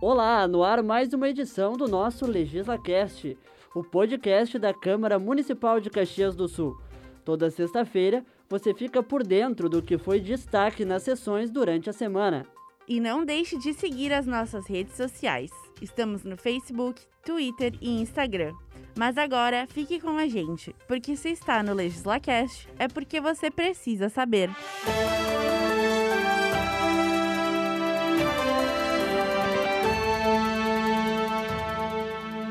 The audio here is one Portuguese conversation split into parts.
Olá, no ar mais uma edição do nosso LegislaCast, o podcast da Câmara Municipal de Caxias do Sul. Toda sexta-feira você fica por dentro do que foi destaque nas sessões durante a semana. E não deixe de seguir as nossas redes sociais. Estamos no Facebook, Twitter e Instagram. Mas agora fique com a gente, porque se está no LegislaCast é porque você precisa saber.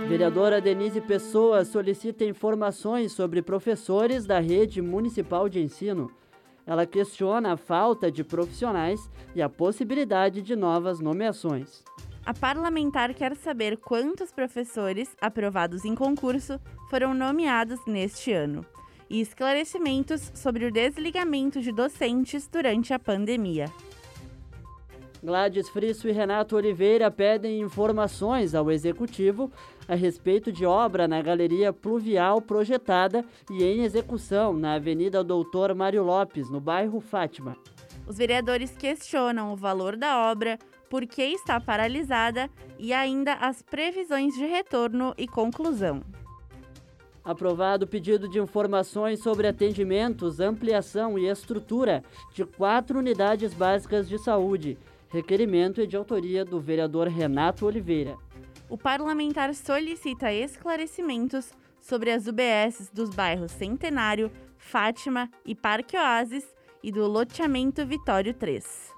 Vereadora Denise Pessoa solicita informações sobre professores da rede municipal de ensino. Ela questiona a falta de profissionais e a possibilidade de novas nomeações. A parlamentar quer saber quantos professores aprovados em concurso foram nomeados neste ano e esclarecimentos sobre o desligamento de docentes durante a pandemia. Gladys Frisso e Renato Oliveira pedem informações ao executivo a respeito de obra na galeria pluvial projetada e em execução na Avenida Doutor Mário Lopes, no bairro Fátima. Os vereadores questionam o valor da obra, por que está paralisada e ainda as previsões de retorno e conclusão. Aprovado o pedido de informações sobre atendimentos, ampliação e estrutura de quatro unidades básicas de saúde Requerimento é de autoria do vereador Renato Oliveira. O parlamentar solicita esclarecimentos sobre as UBSs dos bairros Centenário, Fátima e Parque Oasis e do loteamento Vitório 3.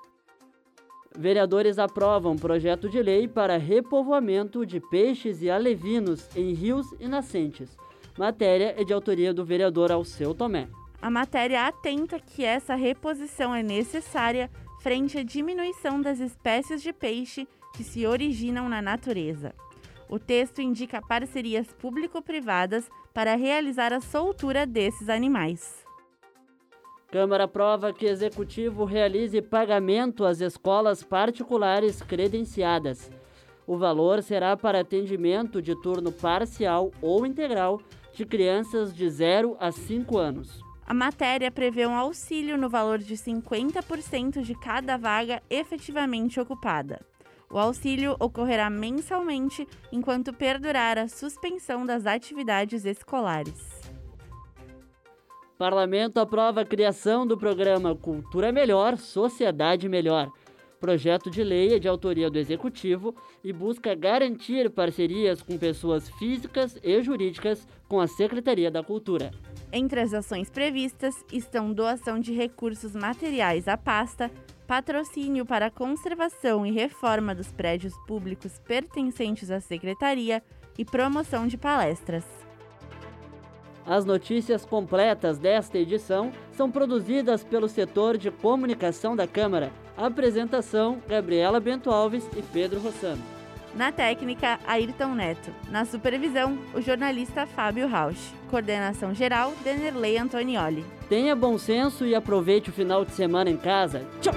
Vereadores aprovam projeto de lei para repovoamento de peixes e alevinos em rios e nascentes. Matéria é de autoria do vereador Alceu Tomé. A matéria atenta que essa reposição é necessária frente à diminuição das espécies de peixe que se originam na natureza. O texto indica parcerias público-privadas para realizar a soltura desses animais. Câmara aprova que Executivo realize pagamento às escolas particulares credenciadas. O valor será para atendimento de turno parcial ou integral de crianças de 0 a 5 anos. A matéria prevê um auxílio no valor de 50% de cada vaga efetivamente ocupada. O auxílio ocorrerá mensalmente enquanto perdurar a suspensão das atividades escolares. Parlamento aprova a criação do programa Cultura Melhor, Sociedade Melhor. Projeto de lei é de autoria do Executivo e busca garantir parcerias com pessoas físicas e jurídicas com a Secretaria da Cultura. Entre as ações previstas estão doação de recursos materiais à pasta, patrocínio para a conservação e reforma dos prédios públicos pertencentes à secretaria e promoção de palestras. As notícias completas desta edição são produzidas pelo setor de comunicação da Câmara. Apresentação: Gabriela Bento Alves e Pedro Rossano. Na técnica, Ayrton Neto. Na supervisão, o jornalista Fábio Rausch. Coordenação geral, Denerley Antonioli. Tenha bom senso e aproveite o final de semana em casa. Tchau!